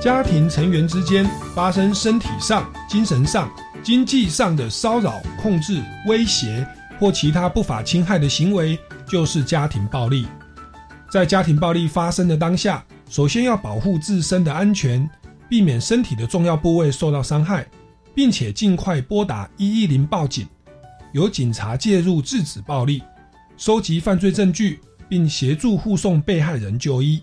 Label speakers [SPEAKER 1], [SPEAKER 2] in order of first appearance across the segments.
[SPEAKER 1] 家庭成员之间发生身体上、精神上、经济上的骚扰、控制、威胁或其他不法侵害的行为，就是家庭暴力。在家庭暴力发生的当下，首先要保护自身的安全，避免身体的重要部位受到伤害，并且尽快拨打一一零报警，由警察介入制止暴力，收集犯罪证据，并协助护送被害人就医。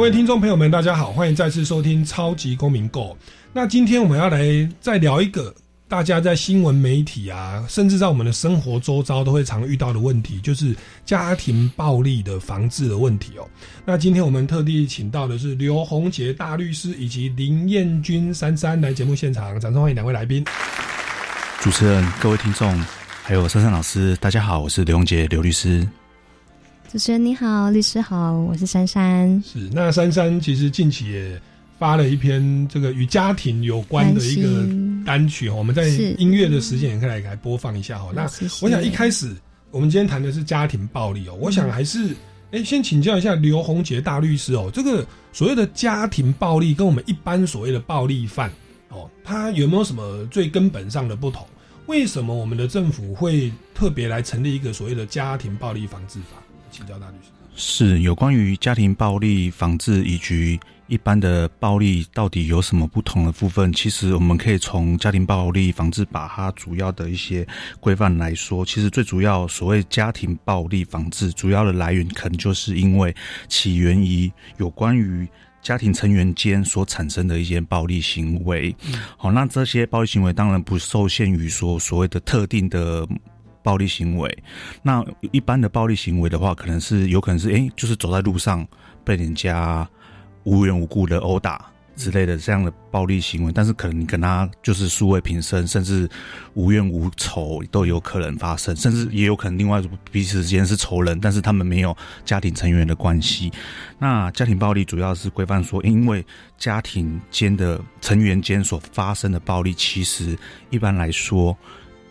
[SPEAKER 1] 各位听众朋友们，大家好，欢迎再次收听《超级公民购》。那今天我们要来再聊一个大家在新闻媒体啊，甚至在我们的生活周遭都会常遇到的问题，就是家庭暴力的防治的问题哦。那今天我们特地请到的是刘宏杰大律师以及林彦君珊珊来节目现场，掌声欢迎两位来宾。
[SPEAKER 2] 主持人、各位听众，还有珊珊老师，大家好，我是刘宏杰刘律师。
[SPEAKER 3] 主持人你好，律师好，我是珊珊。
[SPEAKER 1] 是那珊珊其实近期也。发了一篇这个与家庭有关的一个单曲我们在音乐的时间也可以来来播放一下哈。那我想一开始我们今天谈的是家庭暴力哦，我想还是哎先请教一下刘洪杰大律师哦，这个所谓的家庭暴力跟我们一般所谓的暴力犯哦，它有没有什么最根本上的不同？为什么我们的政府会特别来成立一个所谓的家庭暴力防治法？请教大律师。
[SPEAKER 2] 是有关于家庭暴力防治以及一般的暴力到底有什么不同的部分？其实我们可以从家庭暴力防治把它主要的一些规范来说，其实最主要所谓家庭暴力防治主要的来源，可能就是因为起源于有关于家庭成员间所产生的一些暴力行为。好，那这些暴力行为当然不受限于说所谓的特定的。暴力行为，那一般的暴力行为的话，可能是有可能是哎，就是走在路上被人家无缘无故的殴打之类的这样的暴力行为，但是可能你跟他就是素未平生，甚至无怨无仇都有可能发生，甚至也有可能另外彼此之间是仇人，但是他们没有家庭成员的关系。那家庭暴力主要是规范说，因为家庭间的成员间所发生的暴力，其实一般来说。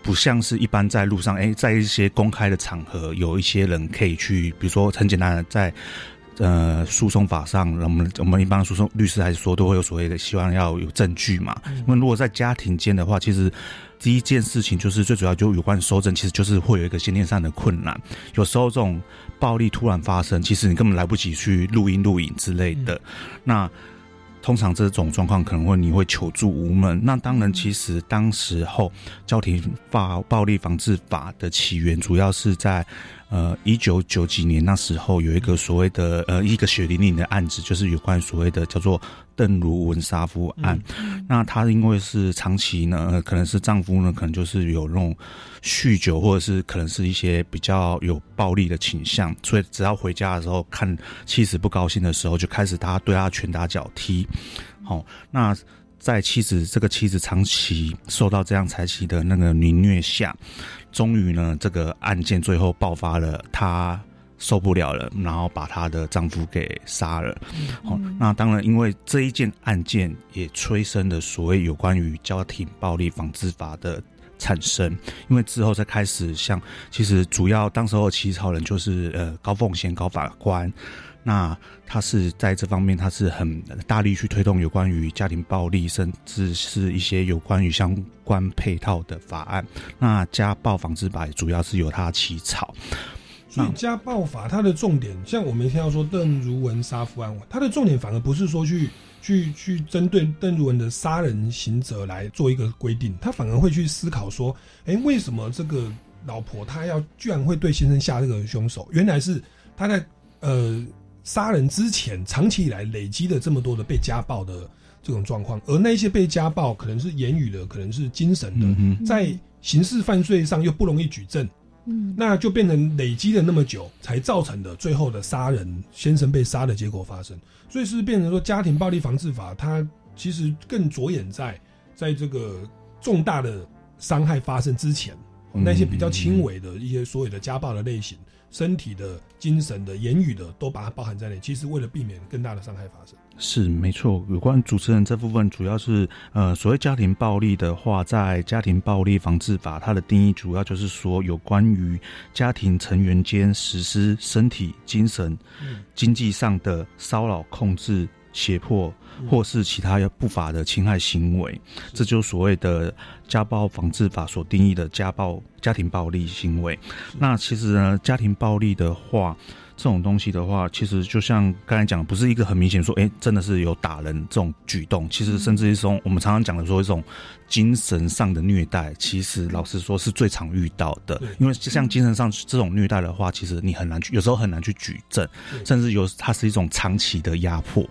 [SPEAKER 2] 不像是一般在路上，哎，在一些公开的场合，有一些人可以去，比如说很简单的，在呃诉讼法上，我们我们一般诉讼律师还是说都会有所谓的希望要有证据嘛。因为如果在家庭间的话，其实第一件事情就是最主要就有关收证，其实就是会有一个先天上的困难。有时候这种暴力突然发生，其实你根本来不及去录音录影之类的，那。通常这种状况可能会你会求助无门。那当然，其实当时候教廷法暴力防治法的起源，主要是在呃一九九几年那时候有一个所谓的呃一个血淋淋的案子，就是有关所谓的叫做邓如文杀夫案。那她因为是长期呢，可能是丈夫呢，可能就是有那种酗酒，或者是可能是一些比较有暴力的倾向，所以只要回家的时候看妻子不高兴的时候，就开始他对他拳打脚踢。好，那在妻子这个妻子长期受到这样才妻的那个凌虐下，终于呢，这个案件最后爆发了，她受不了了，然后把她的丈夫给杀了。好，那当然，因为这一件案件也催生了所谓有关于家庭暴力防治法的产生，因为之后再开始像，其实主要当时候起草人就是呃高凤贤高法官。那他是在这方面，他是很大力去推动有关于家庭暴力，甚至是一些有关于相关配套的法案。那家暴防治法主要是由他起草。
[SPEAKER 1] 所以家暴法它的重点，像我们听到说邓如文杀夫案，它的重点反而不是说去去去针对邓如文的杀人行者来做一个规定，他反而会去思考说，哎，为什么这个老婆她要居然会对先生下这个凶手？原来是他在呃。杀人之前，长期以来累积的这么多的被家暴的这种状况，而那些被家暴可能是言语的，可能是精神的，在刑事犯罪上又不容易举证，嗯，那就变成累积了那么久才造成的最后的杀人先生被杀的结果发生，所以是变成说家庭暴力防治法它其实更着眼在在这个重大的伤害发生之前，那些比较轻微的一些所有的家暴的类型。身体的、精神的、言语的，都把它包含在内。其实为了避免更大的伤害发生，
[SPEAKER 2] 是没错。有关主持人这部分，主要是呃，所谓家庭暴力的话，在家庭暴力防治法，它的定义主要就是说，有关于家庭成员间实施身体、精神、经济上的骚扰、控制。胁迫或是其他不法的侵害行为，这就所谓的家暴防治法所定义的家暴家庭暴力行为。那其实呢，家庭暴力的话。这种东西的话，其实就像刚才讲，不是一个很明显说，哎，真的是有打人这种举动。其实甚至一种我们常常讲的说一种精神上的虐待，其实老实说是最常遇到的。因为像精神上这种虐待的话，其实你很难去，有时候很难去举证，甚至有它是一种长期的压迫。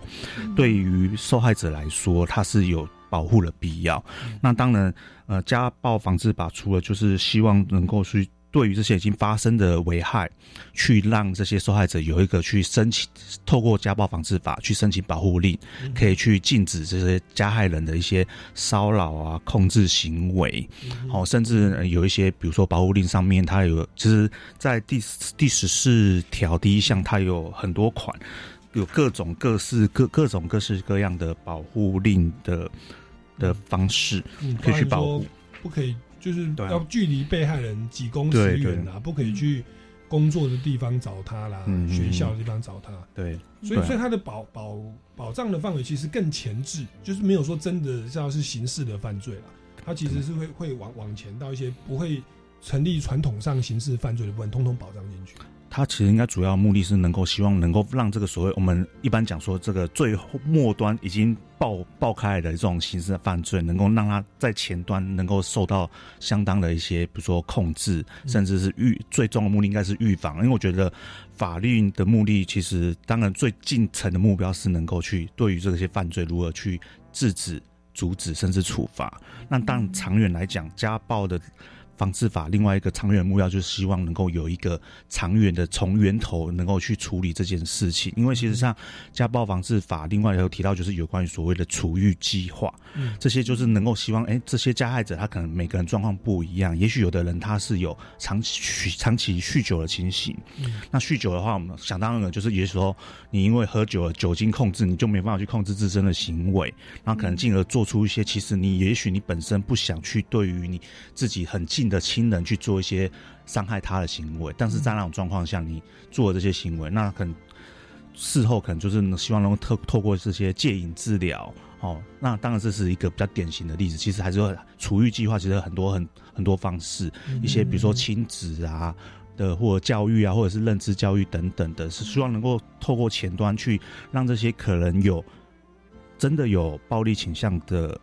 [SPEAKER 2] 对于受害者来说，它是有保护的必要。那当然，呃，家暴防治法除了就是希望能够去。对于这些已经发生的危害，去让这些受害者有一个去申请，透过家暴防治法去申请保护令，可以去禁止这些加害人的一些骚扰啊、控制行为，好，甚至有一些，比如说保护令上面，它有，其实，在第第十四条第一项，它有很多款，有各种各式各各种各式各样的保护令的的方式，可以去保护，
[SPEAKER 1] 不可以。就是要距离被害人几公尺远啊，不可以去工作的地方找他啦，学校的地方找他。
[SPEAKER 2] 对，
[SPEAKER 1] 所以所以他的保保保障的范围其实更前置，就是没有说真的要是刑事的犯罪了，他其实是会会往往前到一些不会成立传统上刑事犯罪的部分，通通保障进去。
[SPEAKER 2] 他其实应该主要目的是能够希望能够让这个所谓我们一般讲说这个最末端已经爆爆开来的这种刑事犯罪，能够让他在前端能够受到相当的一些，比如说控制，甚至是预最终的目的应该是预防。因为我觉得法律的目的其实当然最近层的目标是能够去对于这些犯罪如何去制止、阻止甚至处罚。那当长远来讲，家暴的。防治法另外一个长远目标就是希望能够有一个长远的从源头能够去处理这件事情，因为其实像家暴防治法另外有提到就是有关于所谓的处遇计划，嗯。这些就是能够希望哎这些加害者他可能每个人状况不一样，也许有的人他是有长期长期酗酒的情形，嗯。那酗酒的话我们想当然了就是也许说你因为喝酒了酒精控制你就没办法去控制自身的行为，然后可能进而做出一些其实你也许你本身不想去对于你自己很近。的亲人去做一些伤害他的行为，但是在那种状况下，你做这些行为，那可能事后可能就是希望能够透透过这些戒瘾治疗，哦，那当然这是一个比较典型的例子。其实还是说，处遇计划其实很多很很多方式，一些比如说亲子啊的，或者教育啊，或者是认知教育等等的，是希望能够透过前端去让这些可能有真的有暴力倾向的。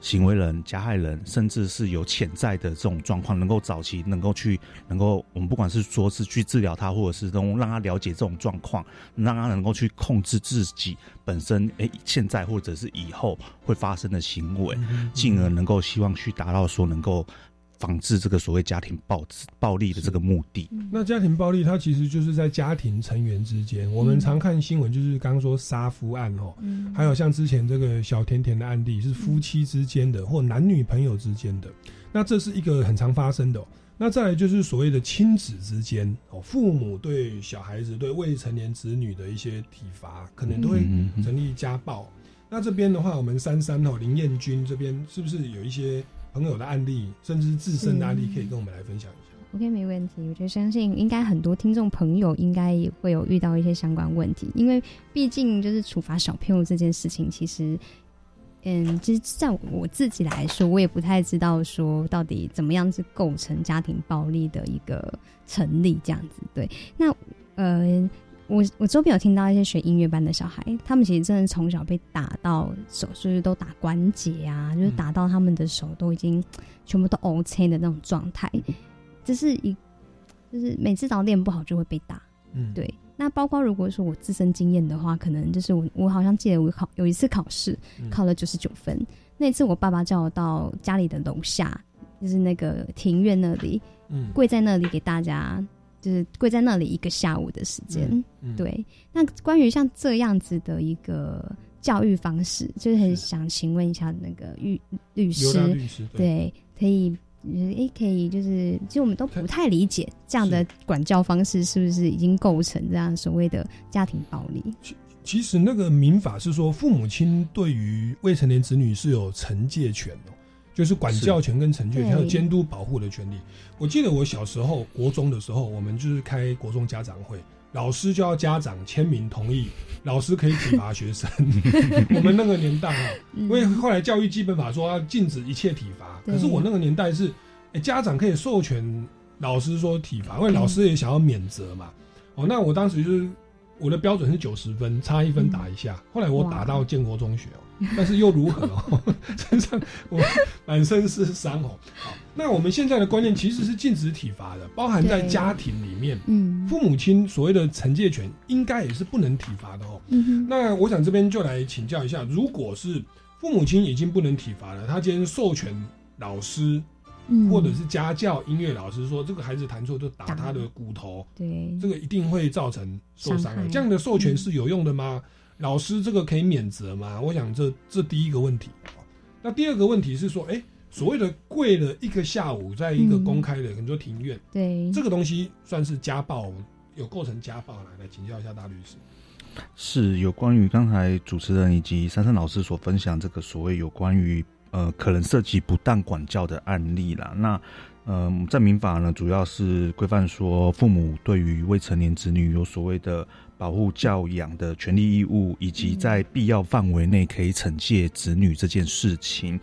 [SPEAKER 2] 行为人、加害人，甚至是有潜在的这种状况，能够早期能够去，能够我们不管是说是去治疗他，或者是能让他了解这种状况，让他能够去控制自己本身，诶，现在或者是以后会发生的行为，进而能够希望去达到说能够。防治这个所谓家庭暴暴力的这个目的，
[SPEAKER 1] 那家庭暴力它其实就是在家庭成员之间。我们常看新闻，就是刚刚说杀夫案哦，还有像之前这个小甜甜的案例，是夫妻之间的或男女朋友之间的。那这是一个很常发生的。那再来就是所谓的亲子之间哦，父母对小孩子、对未成年子女的一些体罚，可能都会成立家暴。那这边的话，我们三三哦林彦君这边是不是有一些？朋友的案例，甚至是自身的案例，可以跟我们来分享一下。
[SPEAKER 3] OK，没问题。我觉得相信应该很多听众朋友应该也会有遇到一些相关问题，因为毕竟就是处罚小朋友这件事情，其实，嗯，其实在我自己来说，我也不太知道说到底怎么样是构成家庭暴力的一个成立这样子。对，那呃。我我周边有听到一些学音乐班的小孩，他们其实真的从小被打到手，就是都打关节啊，就是打到他们的手都已经全部都 OK 的那种状态。这是一，就是每次只要练不好就会被打。嗯，对。那包括如果说我自身经验的话，可能就是我我好像记得我考有一次考试考了九十九分，那次我爸爸叫我到家里的楼下，就是那个庭院那里，嗯，跪在那里给大家。就是跪在那里一个下午的时间，对。那关于像这样子的一个教育方式，就是很想请问一下那个律律师，对，可以，诶，可以，就是其实我们都不太理解这样的管教方式是不是已经构成这样所谓的家庭暴力？
[SPEAKER 1] 其其实那个民法是说，父母亲对于未成年子女是有惩戒权的。就是管教权跟惩戒权，还有监督保护的权利。我记得我小时候国中的时候，我们就是开国中家长会，老师就要家长签名同意，老师可以体罚学生。我们那个年代啊，因为后来教育基本法说要禁止一切体罚，可是我那个年代是，哎，家长可以授权老师说体罚，因为老师也想要免责嘛。哦，那我当时就是我的标准是九十分，差一分打一下。后来我打到建国中学哦。但是又如何哦？身上我满身是伤哦。好，那我们现在的观念其实是禁止体罚的，包含在家庭里面，嗯，父母亲所谓的惩戒权应该也是不能体罚的哦。嗯那我想这边就来请教一下，如果是父母亲已经不能体罚了，他今天授权老师，或者是家教音乐老师说这个孩子弹错就打他的骨头，
[SPEAKER 3] 对，
[SPEAKER 1] 这个一定会造成受伤的。这样的授权是有用的吗？老师，这个可以免责吗？我想这这第一个问题。那第二个问题是说，哎，所谓的跪了一个下午，在一个公开的，很多庭院，
[SPEAKER 3] 对
[SPEAKER 1] 这个东西算是家暴，有构成家暴来来请教一下大律师。
[SPEAKER 2] 是有关于刚才主持人以及珊珊老师所分享这个所谓有关于呃可能涉及不当管教的案例啦。那嗯，在民法呢，主要是规范说父母对于未成年子女有所谓的。保护教养的权利义务，以及在必要范围内可以惩戒子女这件事情。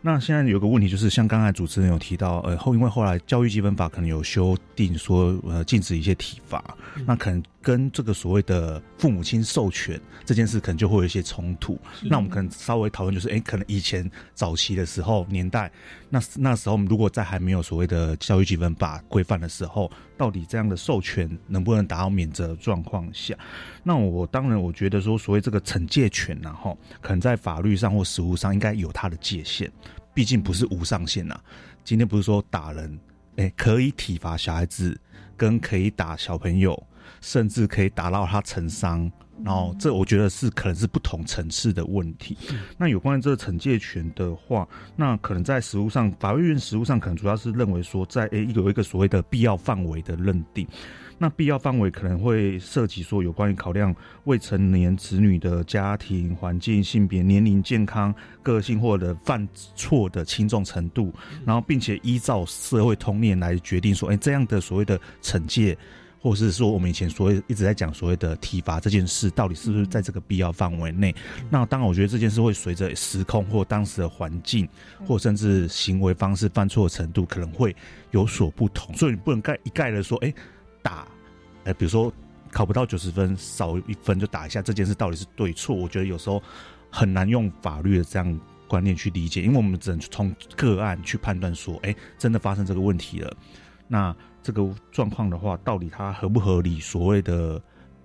[SPEAKER 2] 那现在有个问题，就是像刚才主持人有提到，呃，后因为后来教育基本法可能有修订，说呃禁止一些体罚，那可能。跟这个所谓的父母亲授权这件事，可能就会有一些冲突。那我们可能稍微讨论，就是哎，可能以前早期的时候年代，那那时候如果在还没有所谓的教育基本法规范的时候，到底这样的授权能不能达到免责状况下？那我当然我觉得说，所谓这个惩戒权然后可能在法律上或实务上应该有它的界限，毕竟不是无上限呐。今天不是说打人，哎，可以体罚小孩子，跟可以打小朋友。甚至可以打到他成伤，然后这我觉得是可能是不同层次的问题。那有关于这个惩戒权的话，那可能在实务上，法律院实务上可能主要是认为说，在诶有一个所谓的必要范围的认定。那必要范围可能会涉及说，有关于考量未成年子女的家庭环境、性别、年龄、健康、个性或者犯错的轻重程度，然后并且依照社会通念来决定说，哎，这样的所谓的惩戒。或者是说，我们以前所谓一直在讲所谓的体罚这件事，到底是不是在这个必要范围内？那当然，我觉得这件事会随着时空或当时的环境，或甚至行为方式、犯错程度，可能会有所不同。所以你不能盖一概的说，哎，打，哎，比如说考不到九十分，少一分就打一下，这件事到底是对错？我觉得有时候很难用法律的这样。观念去理解，因为我们只能从个案去判断说，哎，真的发生这个问题了，那这个状况的话，到底它合不合理？所谓的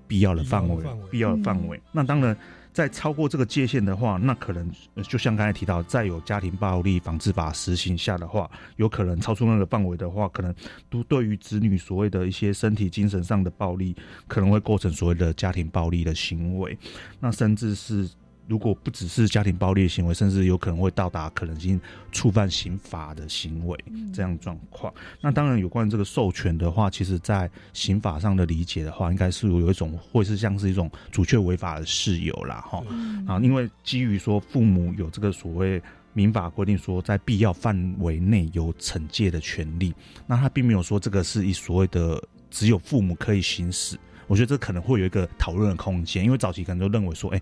[SPEAKER 2] 必要的范围，必要的范围。那当然，在超过这个界限的话，那可能就像刚才提到，在有家庭暴力防治法实行下的话，有可能超出那个范围的话，可能都对于子女所谓的一些身体、精神上的暴力，可能会构成所谓的家庭暴力的行为，那甚至是。如果不只是家庭暴力行为，甚至有可能会到达可能性触犯刑法的行为这样状况。那当然，有关这个授权的话，其实在刑法上的理解的话，应该是有一种会是像是一种主确违法的事由啦，哈啊，因为基于说父母有这个所谓民法规定说在必要范围内有惩戒的权利，那他并没有说这个是一所谓的只有父母可以行使。我觉得这可能会有一个讨论的空间，因为早期可能都认为说，哎。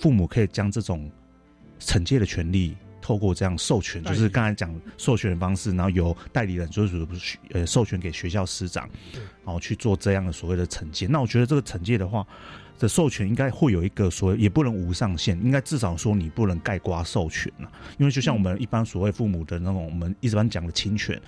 [SPEAKER 2] 父母可以将这种惩戒的权利，透过这样授权，就是刚才讲授权的方式，然后由代理人就是呃授权给学校师长，然后去做这样的所谓的惩戒。那我觉得这个惩戒的话，的授权应该会有一个所谓，也不能无上限，应该至少说你不能盖瓜授权了。因为就像我们一般所谓父母的那种，我们一般讲的侵权。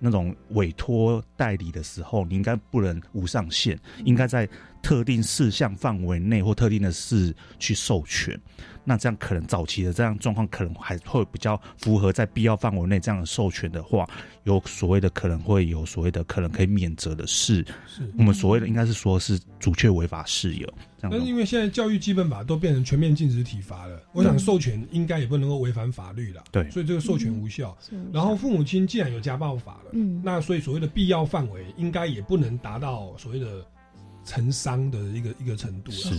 [SPEAKER 2] 那种委托代理的时候，你应该不能无上限，应该在特定事项范围内或特定的事去授权。那这样可能早期的这样状况，可能还会比较符合在必要范围内这样的授权的话，有所谓的可能会有所谓的可能可以免责的事。是我们所谓的应该是说是主确违法事由。
[SPEAKER 1] 但是因为现在教育基本法都变成全面禁止体罚了，我想授权应该也不能够违反法律了。
[SPEAKER 2] 对，
[SPEAKER 1] 所以这个授权无效。然后父母亲既然有家暴法了，嗯，那所以所谓的必要范围应该也不能达到所谓的。成伤的一个一个程度
[SPEAKER 2] 是，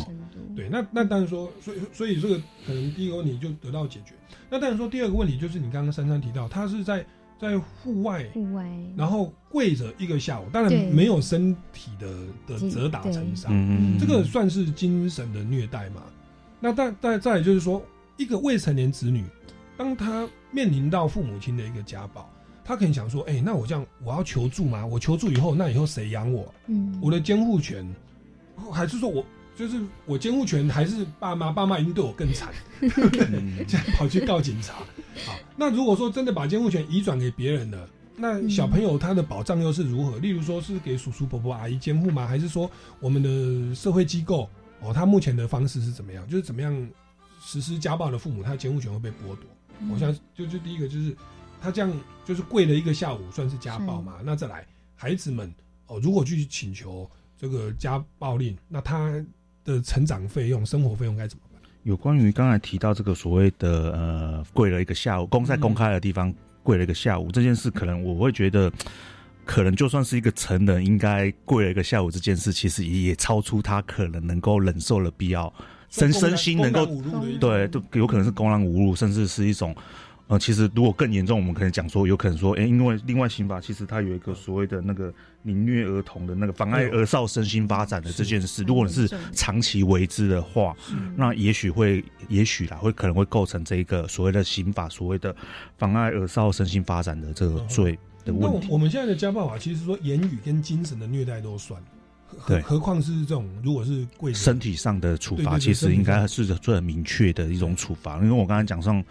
[SPEAKER 1] 对，那那当然说，所以所以这个可能第一个问题就得到解决。那当然说第二个问题就是你刚刚珊珊提到，他是在在户外，
[SPEAKER 3] 户外，
[SPEAKER 1] 然后跪着一个下午，当然没有身体的的折打成伤，这个算是精神的虐待嘛？那但但再就是说，一个未成年子女，当他面临到父母亲的一个家暴。他可能想说：“哎，那我这样，我要求助吗？我求助以后，那以后谁养我？嗯，我的监护权，还是说我就是我监护权，还是爸妈？爸妈一定对我更惨，这样跑去告警察。好，那如果说真的把监护权移转给别人了，那小朋友他的保障又是如何？例如说是给叔叔伯伯阿姨监护吗？还是说我们的社会机构哦，他目前的方式是怎么样？就是怎么样实施家暴的父母，他的监护权会被剥夺？我想就就第一个就是。”他这样就是跪了一个下午，算是家暴嘛？那再来，孩子们哦，如果去请求这个家暴令，那他的成长费用、生活费用该怎么办？
[SPEAKER 2] 有关于刚才提到这个所谓的呃，跪了一个下午，公在公开的地方跪了一个下午这件事，可能我会觉得，可能就算是一个成人，应该跪了一个下午这件事，其实也也超出他可能能够忍受的必要，身身心能够对，都有可能是公然侮辱，甚至是一种。呃，其实如果更严重，我们可能讲说，有可能说，哎，因为另外刑法其实它有一个所谓的那个凌虐儿童的那个妨碍儿少身心发展的这件事，如果你是长期为之的话，那也许会，也许啦，会可能会构成这一个所谓的刑法所谓的妨碍儿少身心发展的这个罪的问题。
[SPEAKER 1] 我们现在的家暴法其实说言语跟精神的虐待都算，对，何况是这种如果是贵
[SPEAKER 2] 身体上的处罚，其实应该是最很明确的一种处罚，因为我刚才讲上。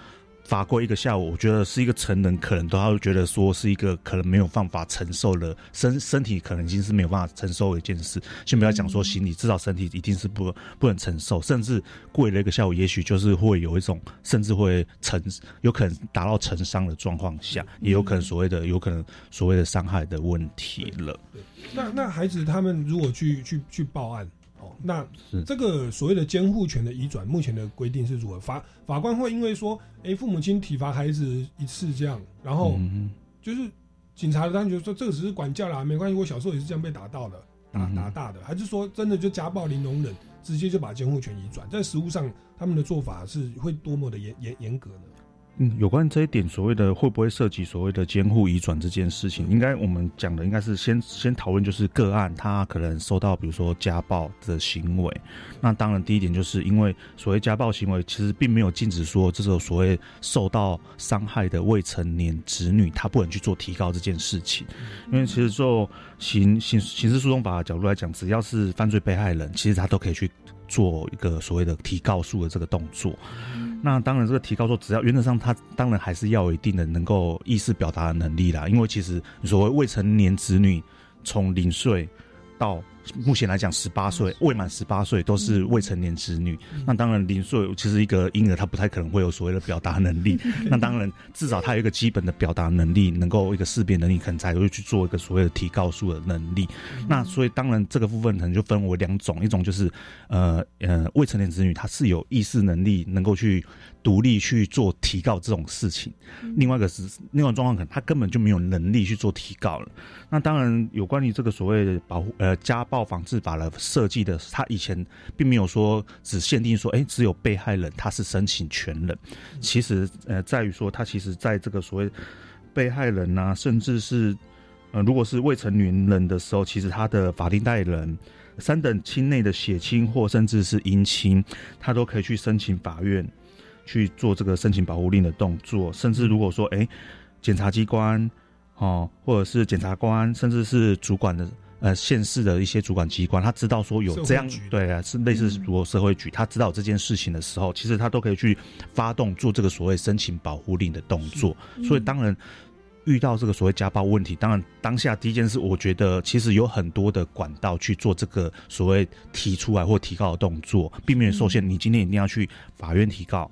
[SPEAKER 2] 罚过一个下午，我觉得是一个成人可能都要觉得说是一个可能没有办法承受的身身体可能已经是没有办法承受的一件事。先不要讲说心理，至少身体一定是不不能承受，甚至跪了一个下午，也许就是会有一种甚至会成有可能达到成伤的状况下，也有可能所谓的有可能所谓的伤害的问题了。
[SPEAKER 1] 那那孩子他们如果去去去报案？那这个所谓的监护权的移转，目前的规定是如何？法法官会因为说，哎，父母亲体罚孩子一次这样，然后就是警察他就说这个只是管教啦，没关系，我小时候也是这样被打到的，打打大的，还是说真的就家暴零容忍，直接就把监护权移转？在实务上，他们的做法是会多么的严严严格呢？
[SPEAKER 2] 嗯，有关这一点，所谓的会不会涉及所谓的监护移转这件事情，应该我们讲的应该是先先讨论，就是个案他可能受到比如说家暴的行为。那当然第一点就是因为所谓家暴行为，其实并没有禁止说这种所谓受到伤害的未成年子女他不能去做提告这件事情。因为其实做刑刑刑事诉讼法的角度来讲，只要是犯罪被害人，其实他都可以去做一个所谓的提告诉的这个动作。那当然，这个提高说，只要原则上他当然还是要有一定的能够意识表达的能力啦。因为其实所谓未成年子女从零岁到目前来讲，十八岁未满十八岁都是未成年子女。那当然，零岁其实一个婴儿他不太可能会有所谓的表达能力。那当然，至少他有一个基本的表达能力，能够一个识别能力，可能才会去做一个所谓的提告诉的能力。那所以当然这个部分可能就分为两种，一种就是呃呃未成年子女他是有意识能力，能够去独立去做提告这种事情。另外一个是另外状况，可能他根本就没有能力去做提告了。那当然有关于这个所谓的保护呃家暴。防治法的设计的，他以前并没有说只限定说，哎，只有被害人他是申请权人。其实，呃，在于说，他其实在这个所谓被害人呐，甚至是呃，如果是未成年人的时候，其实他的法定代理人、三等亲内的血亲或甚至是姻亲，他都可以去申请法院去做这个申请保护令的动作。甚至如果说，哎，检察机关哦，或者是检察官，甚至是主管的。呃，县市的一些主管机关，他知道说有这样对啊，是类似如果社会局，他知道这件事情的时候，其实他都可以去发动做这个所谓申请保护令的动作。所以当然遇到这个所谓家暴问题，当然当下第一件事，我觉得其实有很多的管道去做这个所谓提出来或提告的动作，避免受限。你今天一定要去法院提告。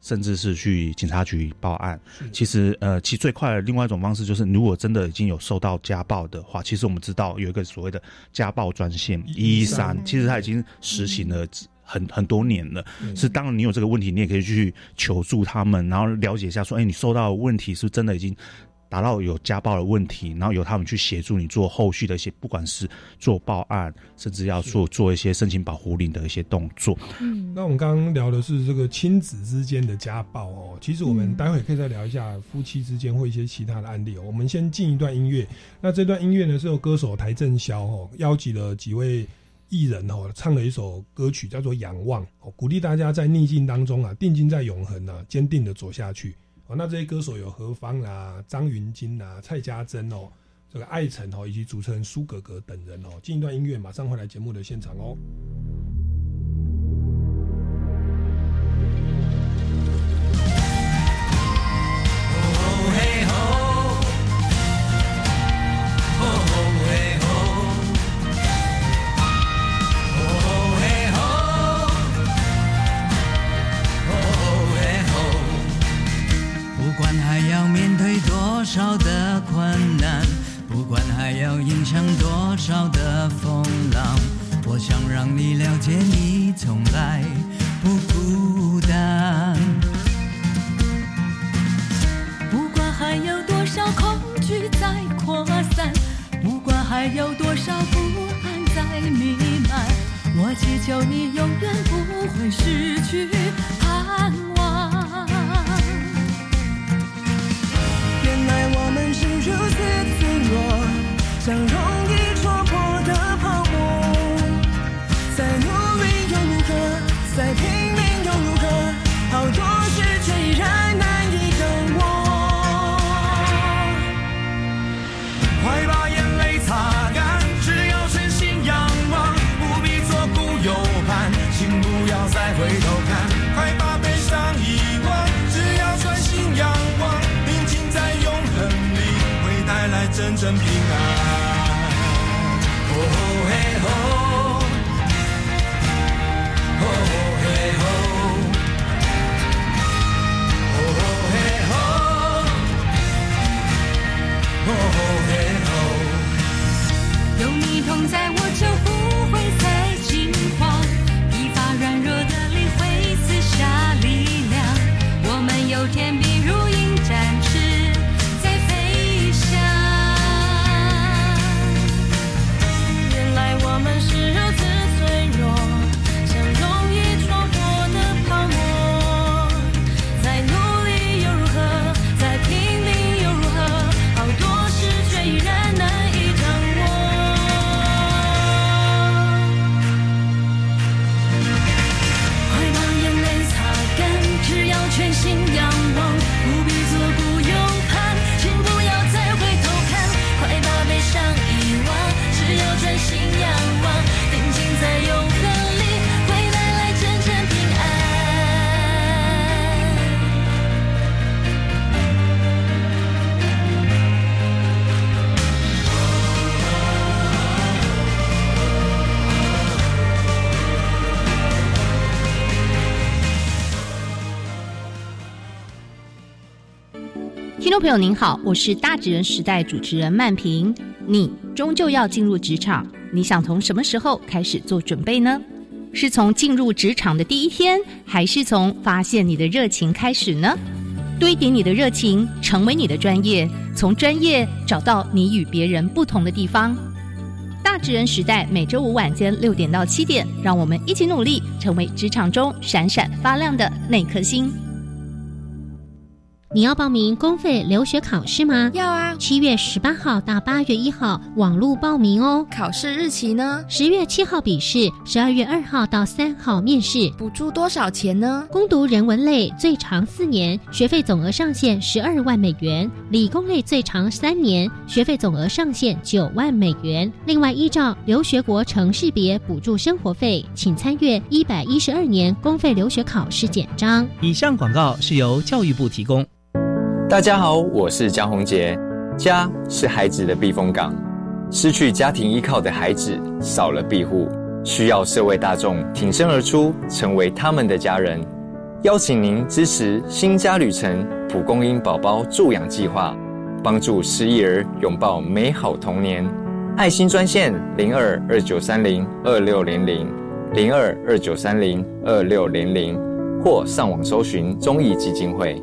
[SPEAKER 2] 甚至是去警察局报案。其实，呃，其实最快的另外一种方式就是，如果真的已经有受到家暴的话，其实我们知道有一个所谓的家暴专线一一三，其实它已经实行了很很多年了。是，当然你有这个问题，你也可以去求助他们，然后了解一下，说，哎，你受到的问题是真的已经。达到有家暴的问题，然后由他们去协助你做后续的一些，不管是做报案，甚至要做做一些申请保护令的一些动作。
[SPEAKER 1] 嗯，那我们刚刚聊的是这个亲子之间的家暴哦，其实我们待会可以再聊一下夫妻之间或一些其他的案例哦。我们先进一段音乐，那这段音乐呢是由歌手邰正宵哦邀集了几位艺人哦唱了一首歌曲叫做《仰望》，哦鼓励大家在逆境当中啊定睛在永恒啊坚定的走下去。哦，那这些歌手有何方啊、张云京啊、蔡家珍哦，这个艾辰哦，以及主持人苏格格等人哦。进一段音乐，马上会来节目的现场哦。
[SPEAKER 4] 众朋友您好，我是大职人时代主持人曼平。你终究要进入职场，你想从什么时候开始做准备呢？是从进入职场的第一天，还是从发现你的热情开始呢？堆叠你的热情，成为你的专业，从专业找到你与别人不同的地方。大职人时代每周五晚间六点到七点，让我们一起努力，成为职场中闪闪发亮的那颗星。
[SPEAKER 5] 你要报名公费留学考试吗？
[SPEAKER 6] 要啊！
[SPEAKER 5] 七月十八号到八月一号网络报名哦。
[SPEAKER 6] 考试日期呢？
[SPEAKER 5] 十月七号笔试，十二月二号到三号面试。
[SPEAKER 6] 补助多少钱呢？
[SPEAKER 5] 攻读人文类最长四年，学费总额上限十二万美元；理工类最长三年，学费总额上限九万美元。另外，依照留学国城市别补助生活费，请参阅一百一十二年公费留学考试简章。
[SPEAKER 7] 以上广告是由教育部提供。
[SPEAKER 8] 大家好，我是江宏杰。家是孩子的避风港，失去家庭依靠的孩子少了庇护，需要社会大众挺身而出，成为他们的家人。邀请您支持新家旅程蒲公英宝宝助养计划，帮助失忆儿拥抱美好童年。爱心专线零二二九三零二六零零零二二九三零二六零零，或上网搜寻中义基金会。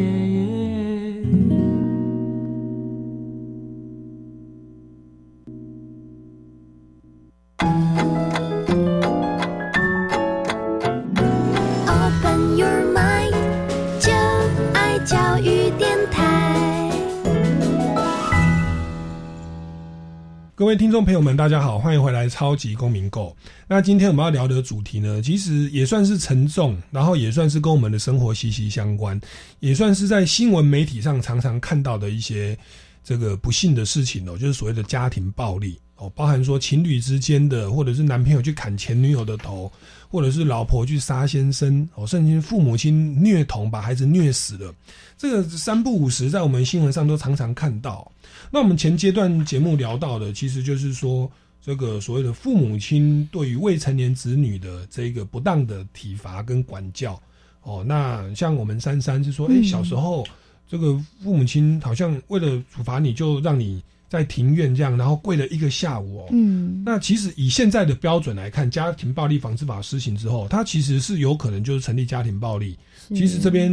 [SPEAKER 1] 各位听众朋友们，大家好，欢迎回来《超级公民购》。那今天我们要聊的主题呢，其实也算是沉重，然后也算是跟我们的生活息息相关，也算是在新闻媒体上常常看到的一些这个不幸的事情哦，就是所谓的家庭暴力哦，包含说情侣之间的，或者是男朋友去砍前女友的头，或者是老婆去杀先生哦，甚至父母亲虐童把孩子虐死了，这个三不五时在我们新闻上都常常看到。那我们前阶段节目聊到的，其实就是说这个所谓的父母亲对于未成年子女的这个不当的体罚跟管教哦。那像我们珊珊就说，哎，小时候这个父母亲好像为了处罚你，就让你在庭院这样，然后跪了一个下午哦。嗯。那其实以现在的标准来看，家庭暴力防治法施行之后，它其实是有可能就是成立家庭暴力。其实这边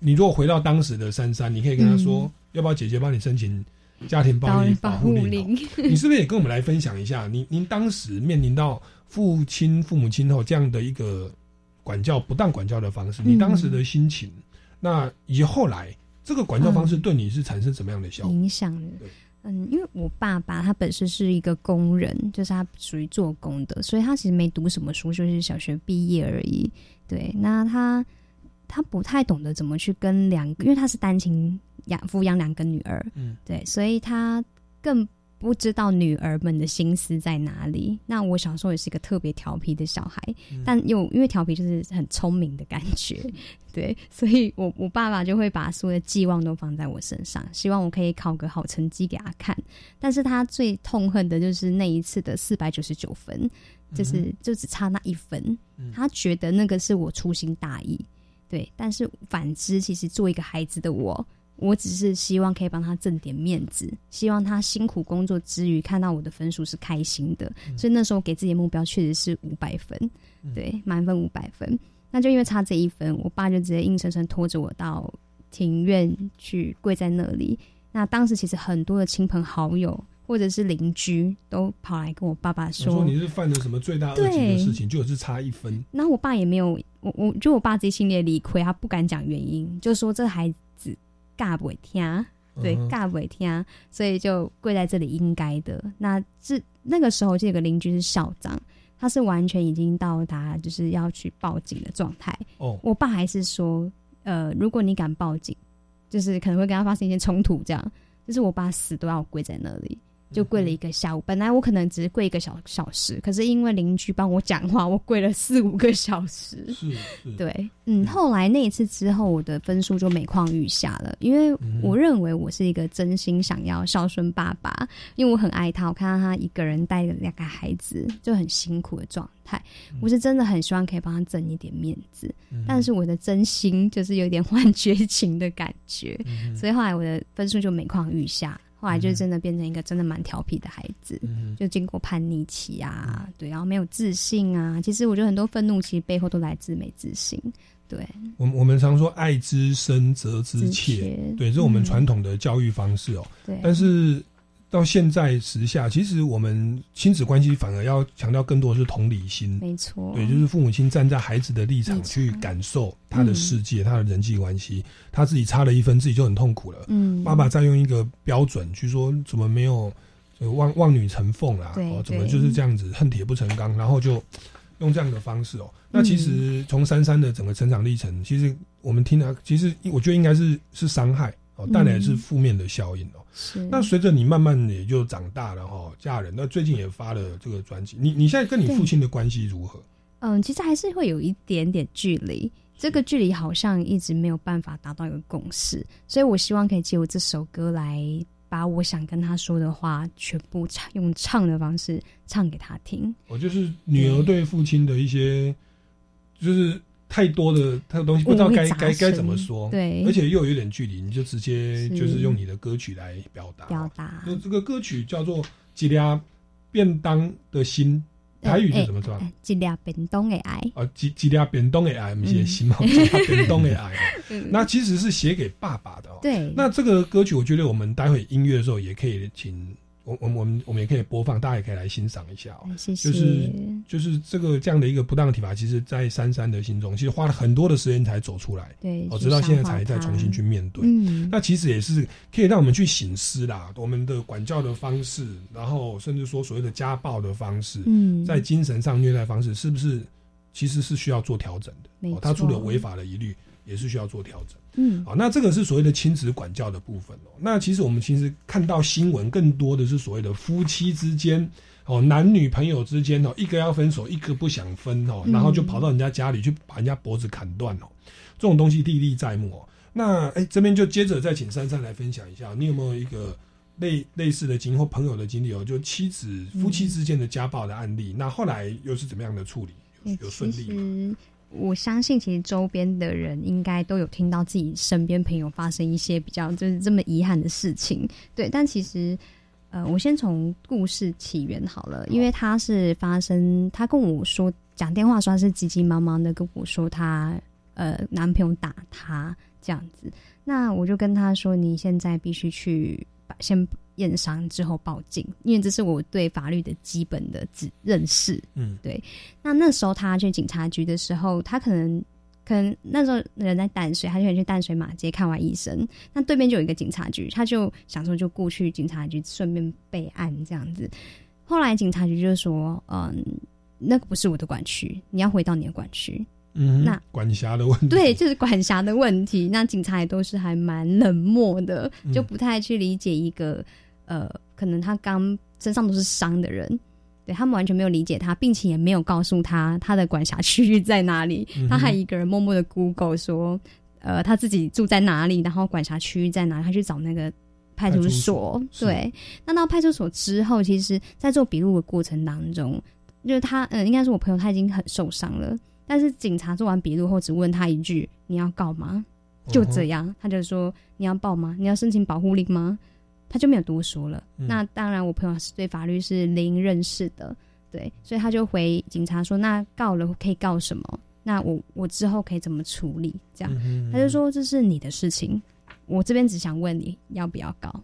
[SPEAKER 1] 你如果回到当时的珊珊，你可以跟他说，要不要姐姐帮你申请？家庭暴力保护令，你是不是也跟我们来分享一下？您您当时面临到父亲、父母亲后这样的一个管教不当管教的方式，你当时的心情？那以后来这个管教方式对你是产生什么样的效果？
[SPEAKER 3] 影响？嗯，因为我爸爸他本身是一个工人，就是他属于做工的，所以他其实没读什么书，就是小学毕业而已。对，那他他不太懂得怎么去跟两个，因为他是单亲。养抚养两个女儿，嗯，对，所以他更不知道女儿们的心思在哪里。那我小时候也是一个特别调皮的小孩，但又因为调皮就是很聪明的感觉，对，所以我我爸爸就会把所有的寄望都放在我身上，希望我可以考个好成绩给他看。但是他最痛恨的就是那一次的四百九十九分，就是就只差那一分，他觉得那个是我粗心大意，对。但是反之，其实做一个孩子的我。我只是希望可以帮他挣点面子，希望他辛苦工作之余看到我的分数是开心的，所以那时候给自己的目标确实是五百分，对，满分五百分。那就因为差这一分，我爸就直接硬生生拖着我到庭院去跪在那里。那当时其实很多的亲朋好友或者是邻居都跑来跟我爸爸说：“
[SPEAKER 1] 你是犯了什么罪大恶极的事情？就是差一分。”
[SPEAKER 3] 那我爸也没有，我我就我爸自己心里理亏，他不敢讲原因，就说这孩子。尬不会听，对，尬不会听，所以就跪在这里应该的。那这那个时候，这个邻居是校长，他是完全已经到达就是要去报警的状态。哦，我爸还是说，呃，如果你敢报警，就是可能会跟他发生一些冲突，这样，就是我爸死都要跪在那里。就跪了一个下午。本来我可能只是跪一个小小时，可是因为邻居帮我讲话，我跪了四五个小时。
[SPEAKER 1] 是是，
[SPEAKER 3] 对，嗯，后来那一次之后，我的分数就每况愈下了，因为我认为我是一个真心想要孝顺爸爸，因为我很爱他，我看到他一个人带着两个孩子就很辛苦的状态，我是真的很希望可以帮他挣一点面子，但是我的真心就是有点 换绝情的感觉，所以后来我的分数就每况愈下。后来就真的变成一个真的蛮调皮的孩子，就经过叛逆期啊，对，然后没有自信啊。其实我觉得很多愤怒其实背后都来自没自信。对，
[SPEAKER 1] 我我们常说爱之深责之切，对，这是我们传统的教育方式哦。
[SPEAKER 3] 对，
[SPEAKER 1] 但是。到现在时下，其实我们亲子关系反而要强调更多的是同理心，
[SPEAKER 3] 没错，
[SPEAKER 1] 对，就是父母亲站在孩子的立场去感受他的世界、他的人际关系，他自己差了一分，自己就很痛苦了。嗯，爸爸再用一个标准去说，怎么没有望望女成凤啊？哦，怎么就是这样子恨铁不成钢？然后就用这样的方式哦。那其实从珊珊的整个成长历程，其实我们听了，其实我觉得应该是是伤害哦，带来是负面的效应哦。
[SPEAKER 3] 是，
[SPEAKER 1] 那随着你慢慢也就长大了哈，嫁人，那最近也发了这个专辑。你你现在跟你父亲的关系如何？
[SPEAKER 3] 嗯，其实还是会有一点点距离，这个距离好像一直没有办法达到一个共识，所以我希望可以借我这首歌来把我想跟他说的话全部唱，用唱的方式唱给他听。
[SPEAKER 1] 我就是女儿对父亲的一些，就是。太多的太多东西，不知道该该该怎么说。
[SPEAKER 3] 对，
[SPEAKER 1] 而且又有点距离，你就直接就是用你的歌曲来表达。
[SPEAKER 3] 表达。
[SPEAKER 1] 就这个歌曲叫做《吉利亚便当的心》，台语是怎么说？
[SPEAKER 3] 吉利亚便当的爱。
[SPEAKER 1] 啊，吉吉利亚便当的爱，不是心嘛？吉利亚便当的爱。那其实是写给爸爸的哦。
[SPEAKER 3] 对。
[SPEAKER 1] 那这个歌曲，我觉得我们待会音乐的时候也可以请。我我我们我们也可以播放，大家也可以来欣赏一下哦。
[SPEAKER 3] 谢谢。
[SPEAKER 1] 就是就是这个这样的一个不当的体罚，其实，在珊珊的心中，其实花了很多的时间才走出来。
[SPEAKER 3] 对，
[SPEAKER 1] 我直到现在才再重新去面对。嗯，那其实也是可以让我们去醒思啦，我们的管教的方式，然后甚至说所谓的家暴的方式，嗯，在精神上虐待方式，是不是其实是需要做调整的？
[SPEAKER 3] 没错，
[SPEAKER 1] 他除了违法的疑虑，也是需要做调整。
[SPEAKER 3] 嗯，
[SPEAKER 1] 好，那这个是所谓的亲子管教的部分哦。那其实我们其实看到新闻更多的是所谓的夫妻之间哦，男女朋友之间哦，一个要分手，一个不想分哦，然后就跑到人家家里去把人家脖子砍断哦，这种东西历历在目哦。那哎，这边就接着再请珊珊来分享一下，你有没有一个类类似的经历或朋友的经历哦？就妻子夫妻之间的家暴的案例，那后来又是怎么样的处理？有有顺利吗？
[SPEAKER 3] 我相信，其实周边的人应该都有听到自己身边朋友发生一些比较就是这么遗憾的事情，对。但其实，呃，我先从故事起源好了，因为他是发生，他跟我说讲电话，说他是急急忙忙的跟我说他呃男朋友打他这样子，那我就跟他说，你现在必须去把先。验伤之后报警，因为这是我对法律的基本的只认识。
[SPEAKER 1] 嗯，
[SPEAKER 3] 对。那那时候他去警察局的时候，他可能可能那时候人在淡水，他就去淡水马街看完医生。那对面就有一个警察局，他就想说就过去警察局顺便备案这样子。后来警察局就说：“嗯，那个不是我的管区，你要回到你的管区。”
[SPEAKER 1] 嗯，
[SPEAKER 3] 那
[SPEAKER 1] 管辖的问题，
[SPEAKER 3] 对，就是管辖的问题。那警察也都是还蛮冷漠的，就不太去理解一个。呃，可能他刚身上都是伤的人，对他们完全没有理解他，并且也没有告诉他他的管辖区域在哪里。他还一个人默默的 Google 说，呃，他自己住在哪里，然后管辖区域在哪，他去找那个派出所。对，那到派出所之后，其实，在做笔录的过程当中，就是他，嗯，应该是我朋友，他已经很受伤了。但是警察做完笔录后，只问他一句：“你要告吗？”就这样，他就说：“你要报吗？你要申请保护令吗？”他就没有多说了。那当然，我朋友是对法律是零认识的，对，所以他就回警察说：“那告了可以告什么？那我我之后可以怎么处理？”这样，他就说：“这是你的事情，我这边只想问你要不要告。”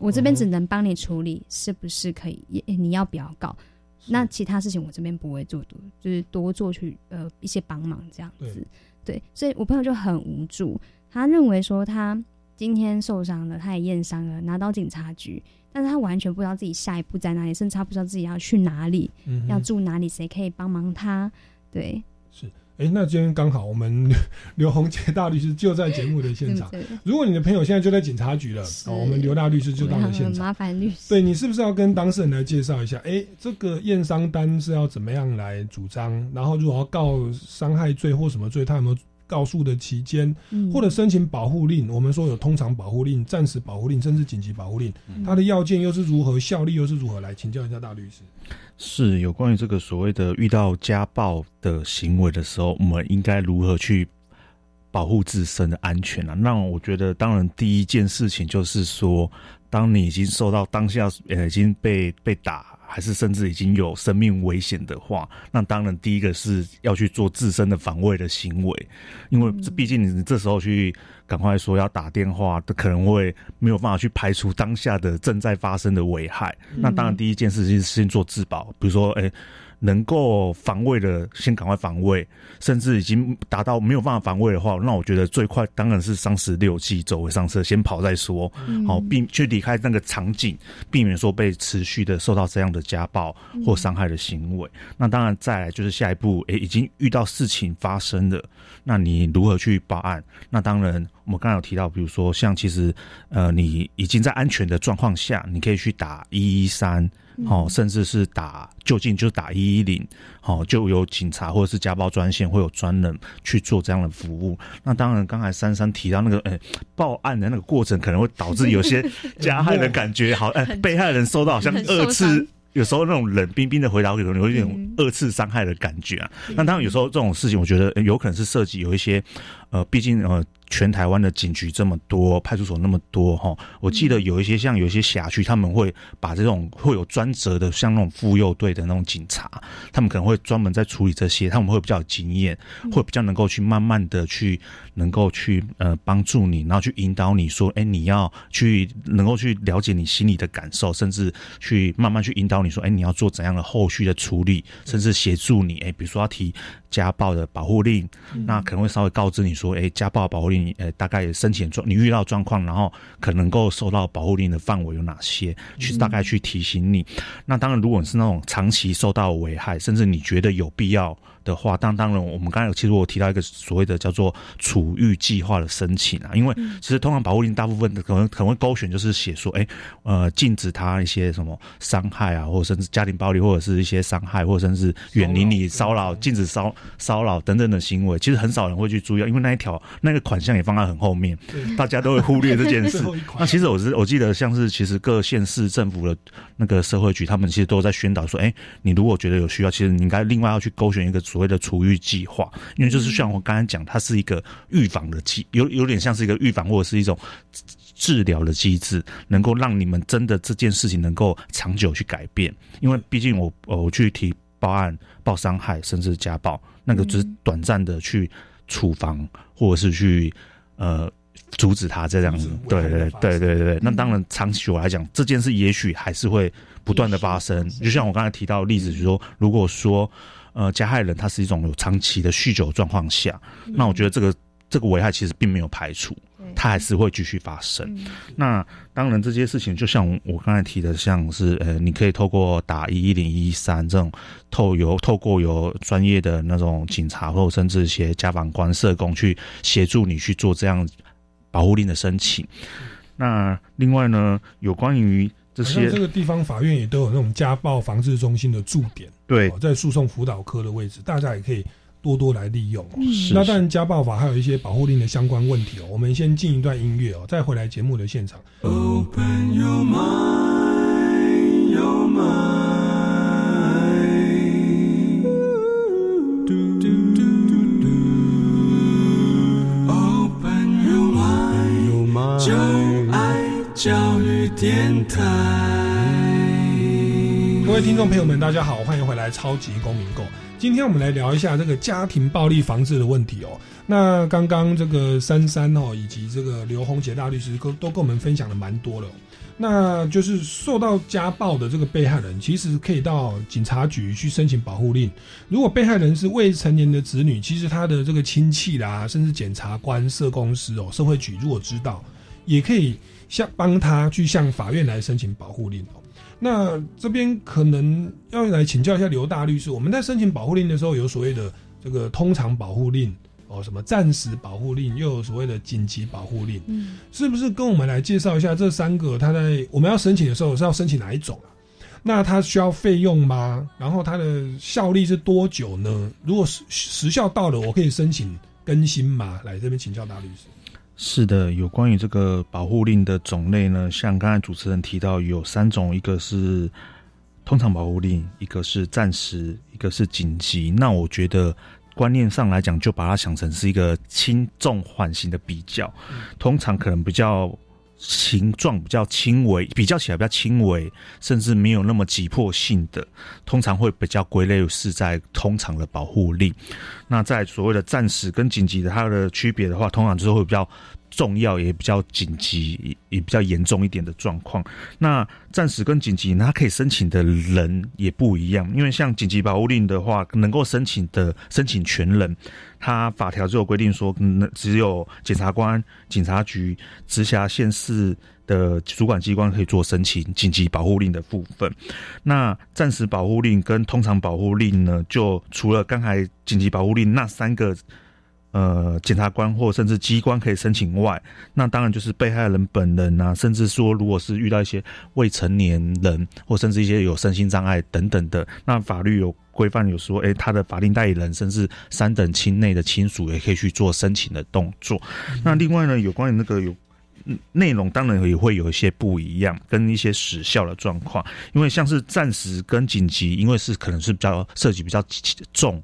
[SPEAKER 3] 我这边只能帮你处理，是不是可以？你要不要告？那其他事情我这边不会做多，就是多做去呃一些帮忙这样子。对，所以我朋友就很无助，他认为说他。今天受伤了，他也验伤了，拿到警察局，但是他完全不知道自己下一步在哪里，甚至他不知道自己要去哪里，要住哪里，谁可以帮忙他？对，
[SPEAKER 1] 是。哎，那今天刚好我们 刘洪杰大律师就在节目的现场。
[SPEAKER 3] 对
[SPEAKER 1] 如果你的朋友现在就在警察局了，哦，我们刘大律师就到了现
[SPEAKER 3] 很
[SPEAKER 1] 场。
[SPEAKER 3] 麻烦律师。
[SPEAKER 1] 对你是不是要跟当事人来介绍一下？哎，这个验伤单是要怎么样来主张？然后如果要告伤害罪或什么罪，他有没有告诉的期间？
[SPEAKER 3] 嗯
[SPEAKER 1] 或者申请保护令？我们说有通常保护令、暂时保护令，甚至紧急保护令，它的要件又是如何？效力又是如何？来请教一下大律师。
[SPEAKER 2] 是有关于这个所谓的遇到家暴的行为的时候，我们应该如何去保护自身的安全啊？那我觉得，当然第一件事情就是说，当你已经受到当下呃已经被被打，还是甚至已经有生命危险的话，那当然第一个是要去做自身的防卫的行为，因为这毕竟你这时候去赶快说要打电话，可能会没有办法去排除当下的正在发生的危害。那当然第一件事情是先做自保，比如说，哎、能够防卫的，先赶快防卫，甚至已经达到没有办法防卫的话，那我觉得最快当然是三十六计，走为上策，先跑再说，
[SPEAKER 3] 嗯
[SPEAKER 2] 好、避去离开那个场景，避免说被持续的受到这样的家暴或伤害的行为。那当然再来就是下一步，诶，已经遇到事情发生了，那你如何去报案？那当然，我们刚才有提到，比如说像其实，呃，你已经在安全的状况下，你可以去打一一三。哦，甚至是打就近就打一一零，哦，就有警察或者是家暴专线会有专人去做这样的服务。那当然，刚才珊珊提到那个，呃，报案的那个过程可能会导致有些 加害人感觉 好，哎、被害人收到好像二次。有时候那种冷冰冰的回答，可能有一点二次伤害的感觉啊。那当然，有时候这种事情，我觉得呃有可能是涉及有一些，呃，毕竟呃，全台湾的警局这么多，派出所那么多哈。我记得有一些像有一些辖区，他们会把这种会有专责的，像那种妇幼队的那种警察，他们可能会专门在处理这些，他们会比较有经验，会比较能够去慢慢的去能够去呃帮助你，然后去引导你说，哎，你要去能够去了解你心里的感受，甚至去慢慢去引导你说，哎，你要做怎样的后续的处理，甚至协助你，哎，比如说要提家暴的保护令，那可能会稍微告知你说，哎，家暴保护令，呃，大概申请状，你遇到状况，然后可能够受到保护令的范围有哪些，去大概去提醒你。那当然，如果你是那种长期受到危害，甚至你觉得有必要的话，当当然，我们刚才有其实我提到一个所谓的叫做储育计划的申请啊，因为其实通常保护令大部分的可能可能会勾选就是写说，哎，呃，禁止他一些什么伤害啊，或者甚至家庭暴力，或者是一些伤害，或者甚至远离你骚扰、禁止骚骚扰等等的行为，其实很少人会去注意，因为那一条 那个款项也放在很后面，大家都会忽略这件事。那其实我是我记得像是其实各县市政府的那个社会局，他们其实都在宣导说，哎、你如果觉得有需要，其实你应该另外要去勾选一个所谓的处遇计划，因为就是像我刚才讲，它是一个预防的机，有有点像是一个预防或者是一种治疗的机制，能够让你们真的这件事情能够长久去改变。因为毕竟我呃我去提报案、报伤害，甚至家暴，那个只是短暂的去处防，或者是去呃。阻止他这样子，对对对对对对。那当然，长期我来讲，这件事也许还是会不断的发生。就像我刚才提到的例子，就是说，如果说呃加害人他是一种有长期的酗酒状况下，那我觉得这个这个危害其实并没有排除，它还是会继续发生。那当然，这些事情就像我刚才提的，像是呃，你可以透过打一一零一三这种透由透过有专业的那种警察或者甚至一些家访官、社工去协助你去做这样保护令的申请。那另外呢，有关于这些
[SPEAKER 1] 好像这个地方法院也都有那种家暴防治中心的驻点，
[SPEAKER 2] 对
[SPEAKER 1] 哦在诉讼辅导科的位置，大家也可以多多来利用哦。
[SPEAKER 2] 是
[SPEAKER 1] 那当然，家暴法还有一些保护令的相关问题哦。我们先进一段音乐哦，再回来节目的现场。
[SPEAKER 9] Open your mind, your mind. Do, do, do, do, do. Open your mind, your mind. 就爱教育电台。
[SPEAKER 1] 各位听众朋友们，大家好，欢迎回来《超级公民购》。今天我们来聊一下这个家庭暴力防治的问题哦。那刚刚这个珊珊哦，以及这个刘洪杰大律师都都跟我们分享了蛮多了哦、那就是受到家暴的这个被害人，其实可以到警察局去申请保护令。如果被害人是未成年的子女，其实他的这个亲戚啦，甚至检察官、社工师哦，社会局如果知道，也可以向帮他去向法院来申请保护令哦。那这边可能要来请教一下刘大律师，我们在申请保护令的时候，有所谓的这个通常保护令哦，什么暂时保护令，又有所谓的紧急保护令，
[SPEAKER 3] 嗯，
[SPEAKER 1] 是不是跟我们来介绍一下这三个？他在我们要申请的时候是要申请哪一种啊？那它需要费用吗？然后它的效力是多久呢？如果时时效到了，我可以申请更新吗？来这边请教大律师。
[SPEAKER 2] 是的，有关于这个保护令的种类呢，像刚才主持人提到有三种，一个是通常保护令，一个是暂时，一个是紧急。那我觉得观念上来讲，就把它想成是一个轻重缓刑的比较，通常可能比较。形状比较轻微，比较起来比较轻微，甚至没有那么急迫性的，通常会比较归类是在通常的保护力。那在所谓的暂时跟紧急的它的区别的话，通常就是会比较重要，也比较紧急，也比较严重一点的状况。那暂时跟紧急，他可以申请的人也不一样，因为像紧急保护令的话，能够申请的申请权人。他法条就有规定说，只有检察官、警察局、直辖县市的主管机关可以做申请紧急保护令的部分。那暂时保护令跟通常保护令呢，就除了刚才紧急保护令那三个。呃，检察官或甚至机关可以申请外，那当然就是被害人本人啊，甚至说如果是遇到一些未成年人或甚至一些有身心障碍等等的，那法律有规范有说，哎，他的法定代理人甚至三等亲内的亲属也可以去做申请的动作。那另外呢，有关于那个有内容，当然也会有一些不一样，跟一些时效的状况，因为像是暂时跟紧急，因为是可能是比较涉及比较重